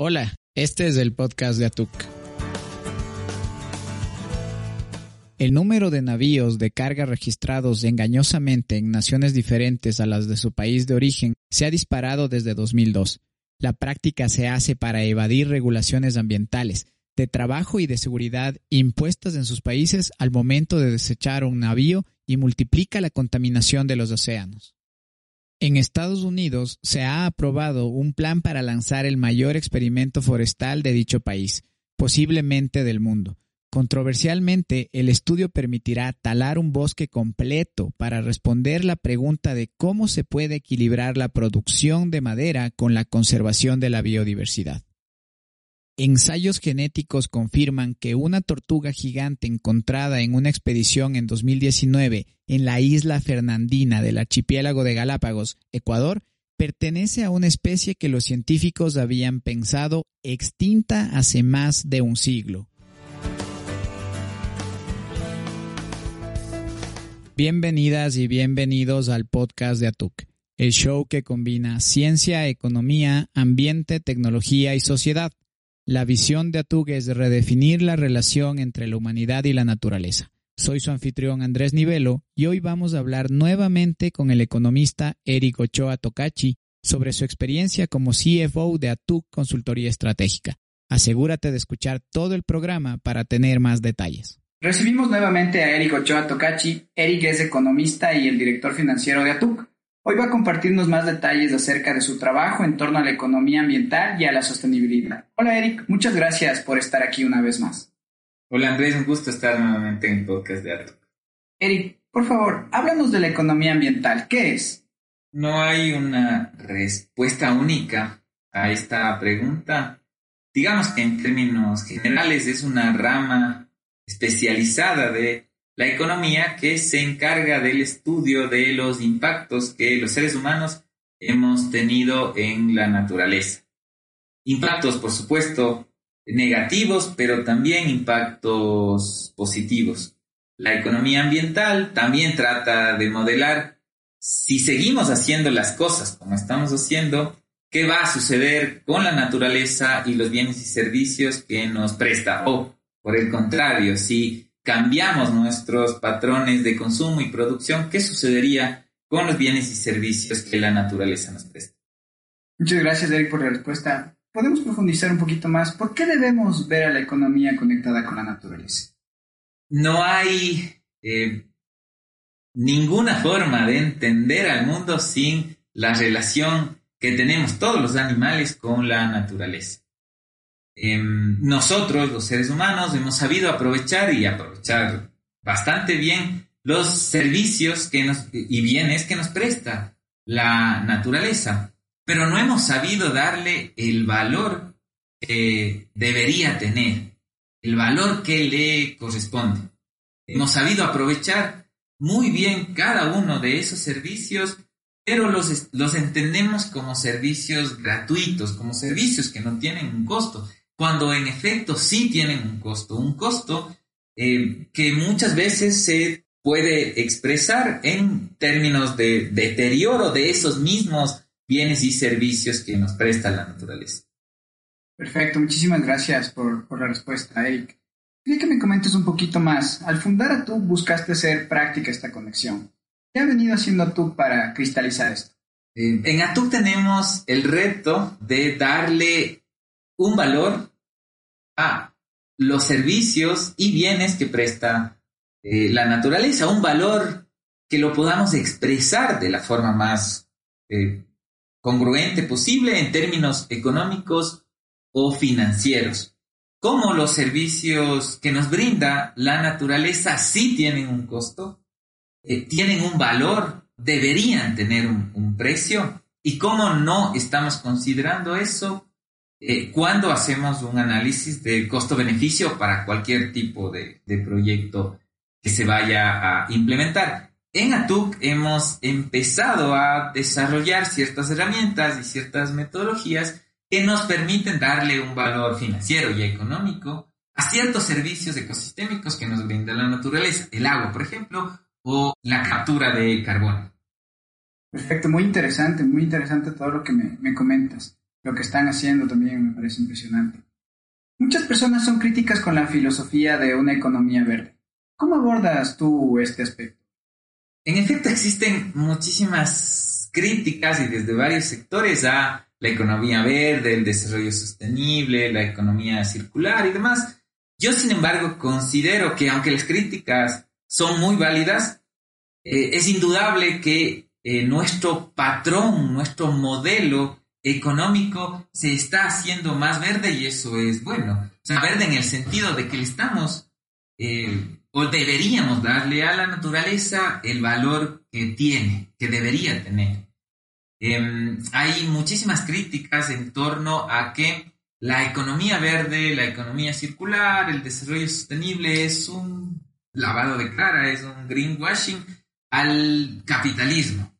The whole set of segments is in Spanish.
Hola, este es el podcast de Atuk. El número de navíos de carga registrados engañosamente en naciones diferentes a las de su país de origen se ha disparado desde 2002. La práctica se hace para evadir regulaciones ambientales, de trabajo y de seguridad impuestas en sus países al momento de desechar un navío y multiplica la contaminación de los océanos. En Estados Unidos se ha aprobado un plan para lanzar el mayor experimento forestal de dicho país, posiblemente del mundo. Controversialmente, el estudio permitirá talar un bosque completo para responder la pregunta de cómo se puede equilibrar la producción de madera con la conservación de la biodiversidad. Ensayos genéticos confirman que una tortuga gigante encontrada en una expedición en 2019 en la isla Fernandina del archipiélago de Galápagos, Ecuador, pertenece a una especie que los científicos habían pensado extinta hace más de un siglo. Bienvenidas y bienvenidos al podcast de Atuk, el show que combina ciencia, economía, ambiente, tecnología y sociedad la visión de Atug es redefinir la relación entre la humanidad y la naturaleza. Soy su anfitrión Andrés Nivelo y hoy vamos a hablar nuevamente con el economista Eric Ochoa Tocachi sobre su experiencia como CFO de Atug Consultoría Estratégica. Asegúrate de escuchar todo el programa para tener más detalles. Recibimos nuevamente a Eric Ochoa Tocachi. Eric es economista y el director financiero de Atug. Hoy va a compartirnos más detalles acerca de su trabajo en torno a la economía ambiental y a la sostenibilidad. Hola Eric, muchas gracias por estar aquí una vez más. Hola Andrés, un gusto estar nuevamente en el podcast de Arto. Eric, por favor, háblanos de la economía ambiental. ¿Qué es? No hay una respuesta única a esta pregunta. Digamos que en términos generales es una rama especializada de la economía que se encarga del estudio de los impactos que los seres humanos hemos tenido en la naturaleza. Impactos, por supuesto, negativos, pero también impactos positivos. La economía ambiental también trata de modelar si seguimos haciendo las cosas como estamos haciendo, qué va a suceder con la naturaleza y los bienes y servicios que nos presta. O, por el contrario, si cambiamos nuestros patrones de consumo y producción, ¿qué sucedería con los bienes y servicios que la naturaleza nos presta? Muchas gracias, Eric, por la respuesta. Podemos profundizar un poquito más. ¿Por qué debemos ver a la economía conectada con la naturaleza? No hay eh, ninguna forma de entender al mundo sin la relación que tenemos todos los animales con la naturaleza. Em, nosotros, los seres humanos, hemos sabido aprovechar y aprovechar bastante bien los servicios que nos, y bienes que nos presta la naturaleza, pero no hemos sabido darle el valor que debería tener, el valor que le corresponde. Hemos sabido aprovechar muy bien cada uno de esos servicios, pero los, los entendemos como servicios gratuitos, como servicios que no tienen un costo cuando en efecto sí tienen un costo, un costo eh, que muchas veces se puede expresar en términos de deterioro de esos mismos bienes y servicios que nos presta la naturaleza. Perfecto, muchísimas gracias por, la respuesta, Eric. Quería que me comentes un poquito más. Al fundar Atú buscaste hacer práctica esta conexión. ¿Qué ha venido haciendo tú para cristalizar esto? Eh, en Atú tenemos el reto de darle un valor a los servicios y bienes que presta eh, la naturaleza, un valor que lo podamos expresar de la forma más eh, congruente posible en términos económicos o financieros. Como los servicios que nos brinda la naturaleza sí tienen un costo, eh, tienen un valor, deberían tener un precio, y cómo no estamos considerando eso eh, cuando hacemos un análisis de costo-beneficio para cualquier tipo de, proyecto que se vaya a implementar. En ATUC hemos empezado a desarrollar ciertas herramientas y ciertas metodologías que nos permiten darle un valor financiero y económico a ciertos servicios ecosistémicos que nos brinda la naturaleza, el agua, por ejemplo, o la captura de carbono. Perfecto, muy interesante, muy interesante todo lo que me comentas. Lo que están haciendo también me parece impresionante. Muchas personas son críticas con la filosofía de una economía verde. ¿Cómo abordas tú este aspecto? En efecto, existen muchísimas críticas y desde varios sectores a la economía verde, el desarrollo sostenible, la economía circular y demás. Yo, sin embargo, considero que aunque las críticas son muy válidas, eh, es indudable que eh, nuestro patrón, nuestro modelo económico se está haciendo más verde y eso es bueno. O sea, verde en el sentido de que le estamos eh, o deberíamos darle a la naturaleza el valor que tiene, que debería tener. Em, hay muchísimas críticas en torno a que la economía verde, la economía circular, el desarrollo sostenible es un lavado de cara, es un greenwashing al capitalismo.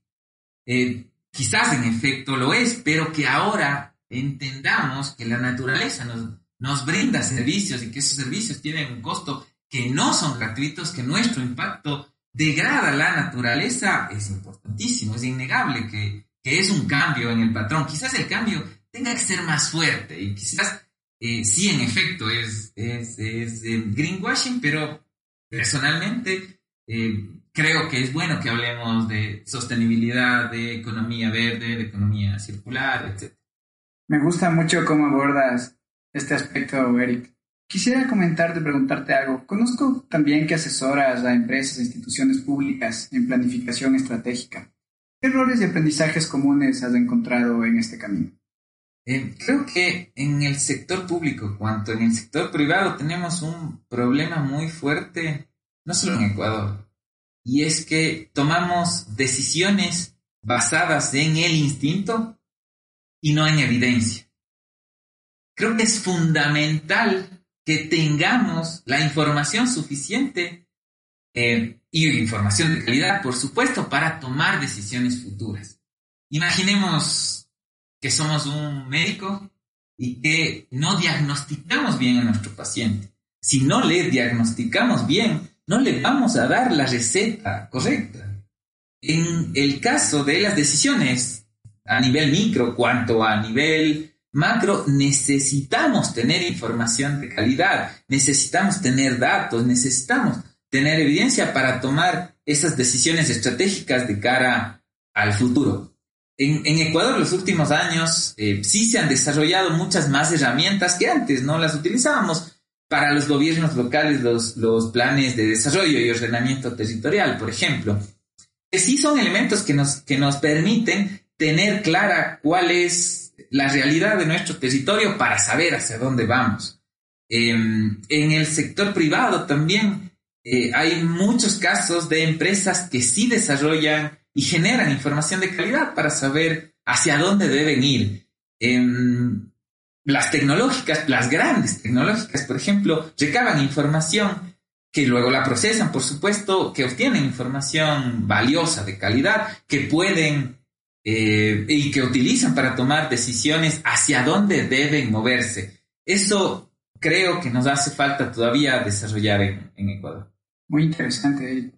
Eh, quizás en efecto lo es, pero que ahora entendamos que la naturaleza nos, nos brinda servicios y que esos servicios tienen un costo que no son gratuitos, que nuestro impacto degrada la naturaleza, es importantísimo, es innegable que, es un cambio en el patrón. Quizás el cambio tenga que ser más fuerte y quizás eh, sí, en efecto, es, es, eh, greenwashing, pero personalmente eh, creo que es bueno que hablemos de sostenibilidad, de economía verde, de economía circular, etc. Me gusta mucho cómo abordas este aspecto, Eric. Quisiera comentarte, preguntarte algo. Conozco también que asesoras a empresas e instituciones públicas en planificación estratégica. ¿Qué errores y aprendizajes comunes has encontrado en este camino? Eh, creo que en el sector público, cuanto en el sector privado, tenemos un problema muy fuerte, no solo en Ecuador, y es que tomamos decisiones basadas en el instinto y no en evidencia. Creo que es fundamental que tengamos la información suficiente eh, y información de calidad, por supuesto, para tomar decisiones futuras. Imaginemos que somos un médico y que no diagnosticamos bien a nuestro paciente. Si no le diagnosticamos bien, no le vamos a dar la receta correcta. En el caso de las decisiones a nivel micro, cuanto a nivel macro, necesitamos tener información de calidad, necesitamos tener datos, necesitamos tener evidencia para tomar esas decisiones estratégicas de cara al futuro. En, Ecuador, los últimos años, eh, sí se han desarrollado muchas más herramientas que antes no las utilizábamos para los gobiernos locales los, los planes de desarrollo y ordenamiento territorial, por ejemplo, que sí son elementos que nos, que nos permiten tener clara cuál es la realidad de nuestro territorio para saber hacia dónde vamos. Em, en el sector privado también eh, hay muchos casos de empresas que sí desarrollan y generan información de calidad para saber hacia dónde deben ir. Em, las tecnológicas, las grandes tecnológicas, por ejemplo, recaban información que luego la procesan, por supuesto, que obtienen información valiosa, de calidad, que pueden eh, y que utilizan para tomar decisiones hacia dónde deben moverse. Eso creo que nos hace falta todavía desarrollar en, en Ecuador. Muy interesante,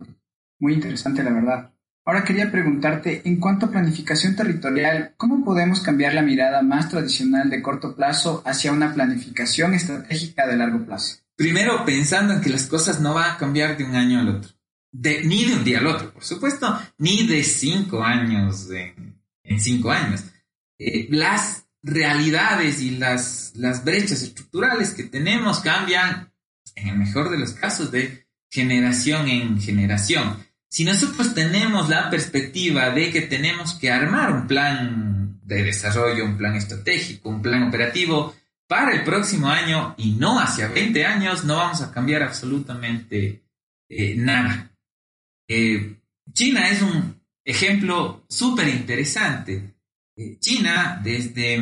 muy interesante la verdad. Ahora quería preguntarte, en cuanto a planificación territorial, ¿cómo podemos cambiar la mirada más tradicional de corto plazo hacia una planificación estratégica de largo plazo? Primero, pensando en que las cosas no van a cambiar de un año al otro. ni de un día al otro, por supuesto, ni de cinco años en, cinco años. Eh, las realidades y las, las brechas estructurales que tenemos cambian, en el mejor de los casos, de generación en generación. Si nosotros tenemos la perspectiva de que tenemos que armar un plan de desarrollo, un plan estratégico, un plan operativo para el próximo año y no hacia 20 años, no vamos a cambiar absolutamente eh, nada. Eh, China es un ejemplo súper interesante. Eh, China, desde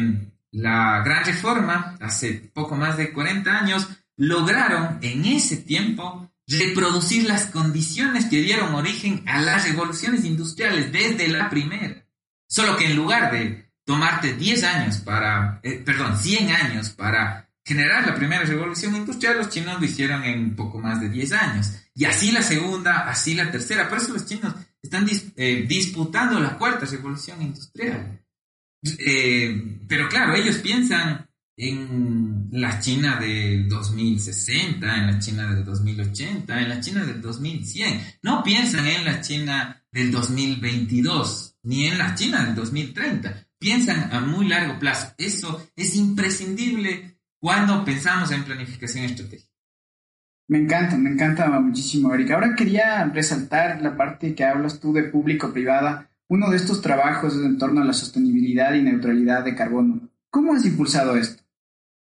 la gran reforma, hace poco más de 40 años, lograron en ese tiempo reproducir las condiciones que dieron origen a las revoluciones industriales desde la primera. Solo que en lugar de tomarte 10 años para, eh, perdón, 100 años para generar la primera revolución industrial, los chinos lo hicieron en poco más de 10 años. Y así la segunda, así la tercera. Por eso los chinos están eh, disputando la cuarta revolución industrial. Eh, pero claro, ellos piensan en la China del 2060, en la China del 2080, en la China del 2100. No piensan en la China del 2022, ni en la China del 2030. Piensan a muy largo plazo. Eso es imprescindible cuando pensamos en planificación estratégica. Me encanta, me encanta muchísimo, Erika. Ahora quería resaltar la parte que hablas tú de público-privada. Uno de estos trabajos es en torno a la sostenibilidad y neutralidad de carbono. ¿Cómo has impulsado esto?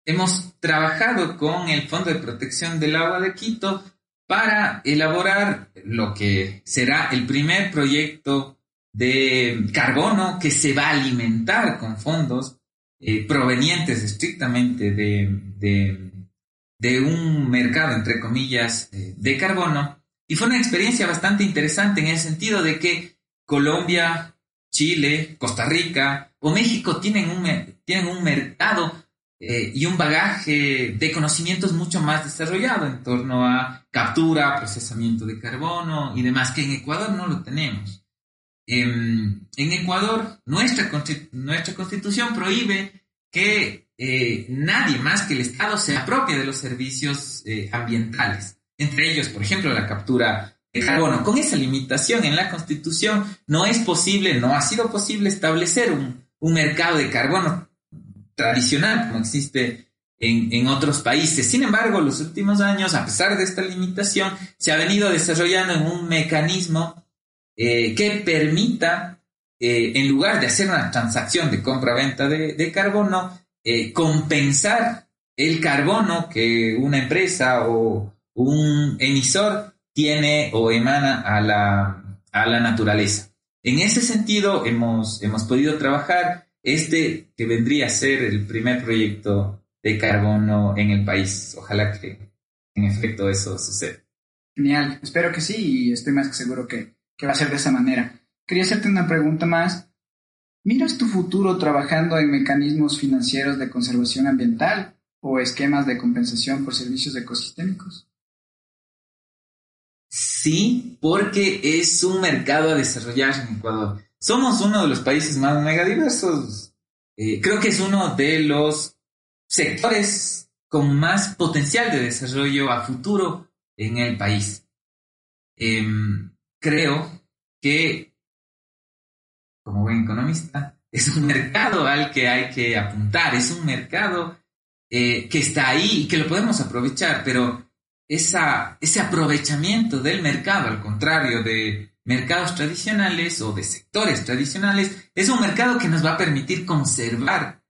Hemos trabajado con el Fondo de Protección del Agua de Quito para elaborar lo que será el primer proyecto de carbono que se va a alimentar con fondos eh, provenientes estrictamente de, de, un mercado, entre comillas, eh, de carbono. Y fue una experiencia bastante interesante en el sentido de que Colombia, Chile, Costa Rica o México tienen un, tienen un mercado eh, y un bagaje de conocimientos mucho más desarrollado en torno a captura, procesamiento de carbono y demás, que en Ecuador no lo tenemos. En, Ecuador, nuestra, nuestra constitución prohíbe que eh, nadie más que el Estado se apropie de los servicios eh, ambientales. Entre ellos, por ejemplo, la captura de carbono. Con esa limitación en la constitución no es posible, no ha sido posible establecer un, un mercado de carbono tradicional como existe en, otros países. Sin embargo, los últimos años, a pesar de esta limitación, se ha venido desarrollando en un mecanismo eh, que permita, eh, en lugar de hacer una transacción de compra-venta de, carbono, eh, compensar el carbono que una empresa o un emisor tiene o emana a la, a la naturaleza. En ese sentido, hemos, hemos podido trabajar este que vendría a ser el primer proyecto de carbono en el país. Ojalá que en efecto eso suceda. Genial, espero que sí y estoy más que seguro que, que va a ser de esa manera. Quería hacerte una pregunta más. ¿Miras tu futuro trabajando en mecanismos financieros de conservación ambiental o esquemas de compensación por servicios ecosistémicos? Sí, porque es un mercado a desarrollar en Ecuador. Somos uno de los países más megadiversos. Eh, creo que es uno de los sectores con más potencial de desarrollo a futuro en el país. Em, creo que, como buen economista, es un mercado al que hay que apuntar, es un mercado eh, que está ahí y que lo podemos aprovechar, pero ese aprovechamiento del mercado, al contrario de mercados tradicionales o de sectores tradicionales, es un mercado que nos va a permitir conservar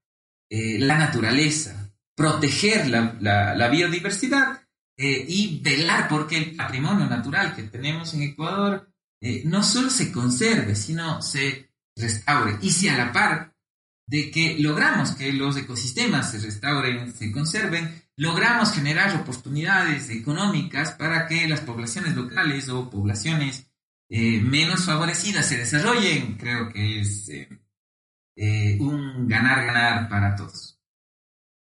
eh, la naturaleza, proteger la, biodiversidad eh, y velar porque el patrimonio natural que tenemos en Ecuador eh, no solo se conserve, sino se restaure. Y si a la par de que logramos que los ecosistemas se restauren, se conserven, logramos generar oportunidades económicas para que las poblaciones locales o poblaciones eh, menos favorecidas se desarrollen, creo que es eh, eh, un ganar-ganar para todos.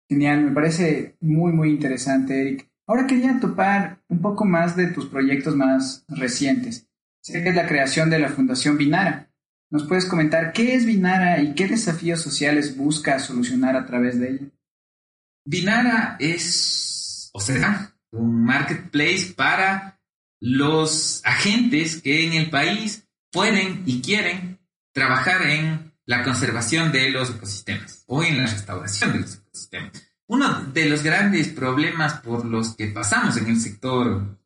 Genial, me parece muy, muy interesante, Eric. Ahora quería topar un poco más de tus proyectos más recientes. Sé que es la creación de la Fundación Binara. ¿Nos puedes comentar qué es Binara y qué desafíos sociales busca solucionar a través de ella? Binara es, o será, un marketplace para los agentes que en el país pueden y quieren trabajar en la conservación de los ecosistemas o en la restauración de los ecosistemas. Uno de los grandes problemas por los que pasamos en el sector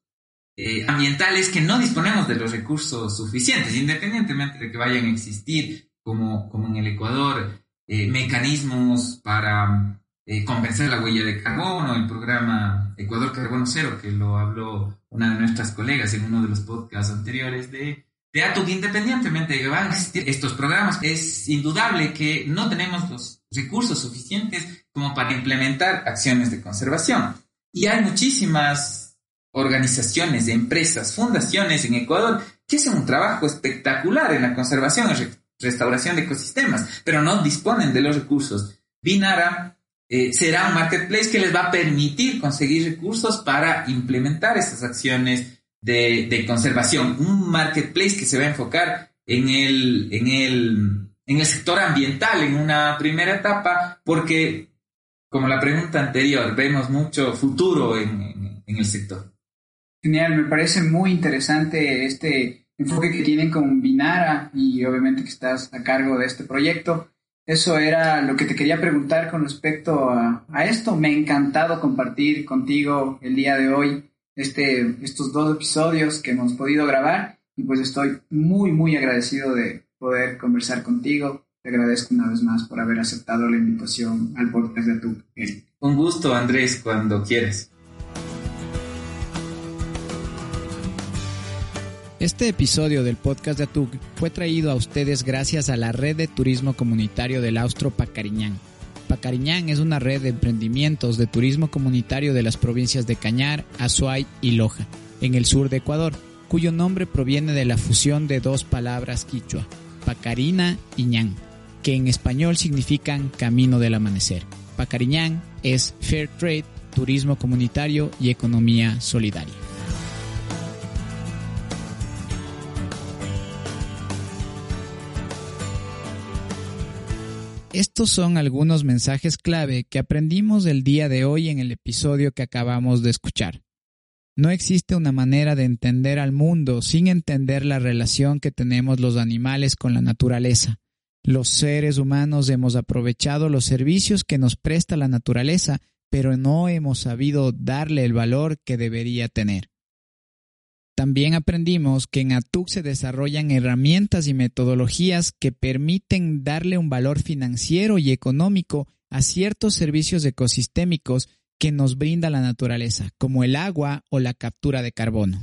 eh, ambiental es que no disponemos de los recursos suficientes, independientemente de que vayan a existir, como, como en el Ecuador, eh, mecanismos para eh, compensar la huella de carbono, el programa Ecuador Carbono Cero, que lo habló una de nuestras colegas en uno de los podcasts anteriores de, de ATUC, independientemente de que van a existir estos programas, es indudable que no tenemos los recursos suficientes como para implementar acciones de conservación. Y hay muchísimas organizaciones, empresas, fundaciones en Ecuador que hacen un trabajo espectacular en la conservación y restauración de ecosistemas, pero no disponen de los recursos. Binara eh, será un marketplace que les va a permitir conseguir recursos para implementar estas acciones de, conservación. Un marketplace que se va a enfocar en el, en el en el sector ambiental en una primera etapa, porque, como la pregunta anterior, vemos mucho futuro en, el sector. Genial, me parece muy interesante este enfoque que tienen con Binara y obviamente que estás a cargo de este proyecto. Eso era lo que te quería preguntar con respecto a, esto. Me ha encantado compartir contigo el día de hoy este, estos dos episodios que hemos podido grabar y pues estoy muy, muy agradecido de poder conversar contigo. Te agradezco una vez más por haber aceptado la invitación al podcast de tu Un gusto, Andrés, cuando quieras. Este episodio del podcast de ATUC fue traído a ustedes gracias a la red de turismo comunitario del Austro Pacariñán. Pacariñán es una red de emprendimientos de turismo comunitario de las provincias de Cañar, Azuay y Loja, en el sur de Ecuador, cuyo nombre proviene de la fusión de dos palabras quichua, Pacarina y Ñán, que en español significan camino del amanecer. Pacariñán es Fair Trade, turismo comunitario y economía solidaria. Estos son algunos mensajes clave que aprendimos el día de hoy en el episodio que acabamos de escuchar. No existe una manera de entender al mundo sin entender la relación que tenemos los animales con la naturaleza. Los seres humanos hemos aprovechado los servicios que nos presta la naturaleza, pero no hemos sabido darle el valor que debería tener. También aprendimos que en ATUC se desarrollan herramientas y metodologías que permiten darle un valor financiero y económico a ciertos servicios ecosistémicos que nos brinda la naturaleza, como el agua o la captura de carbono.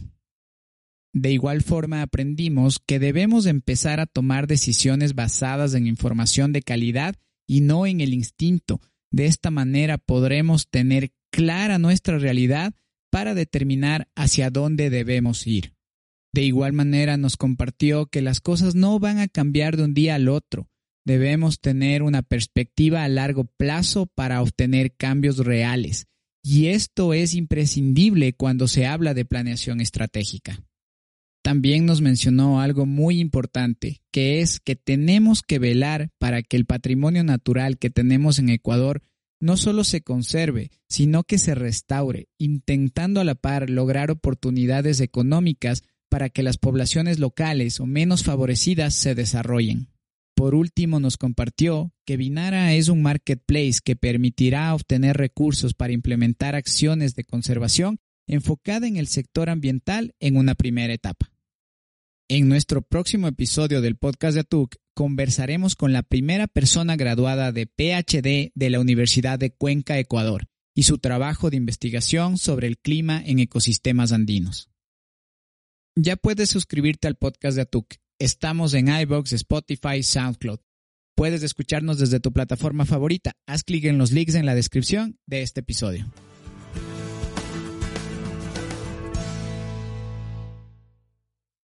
De igual forma aprendimos que debemos empezar a tomar decisiones basadas en información de calidad y no en el instinto. De esta manera podremos tener clara nuestra realidad para determinar hacia dónde debemos ir. De igual manera nos compartió que las cosas no van a cambiar de un día al otro. Debemos tener una perspectiva a largo plazo para obtener cambios reales, y esto es imprescindible cuando se habla de planeación estratégica. También nos mencionó algo muy importante, que es que tenemos que velar para que el patrimonio natural que tenemos en Ecuador no solo se conserve, sino que se restaure, intentando a la par lograr oportunidades económicas para que las poblaciones locales o menos favorecidas se desarrollen. Por último, nos compartió que Binara es un marketplace que permitirá obtener recursos para implementar acciones de conservación enfocada en el sector ambiental en una primera etapa. En nuestro próximo episodio del podcast de ATUC conversaremos con la primera persona graduada de PhD de la Universidad de Cuenca, Ecuador, y su trabajo de investigación sobre el clima en ecosistemas andinos. Ya puedes suscribirte al podcast de ATUC. Estamos en iBox, Spotify, SoundCloud. Puedes escucharnos desde tu plataforma favorita. Haz clic en los links en la descripción de este episodio.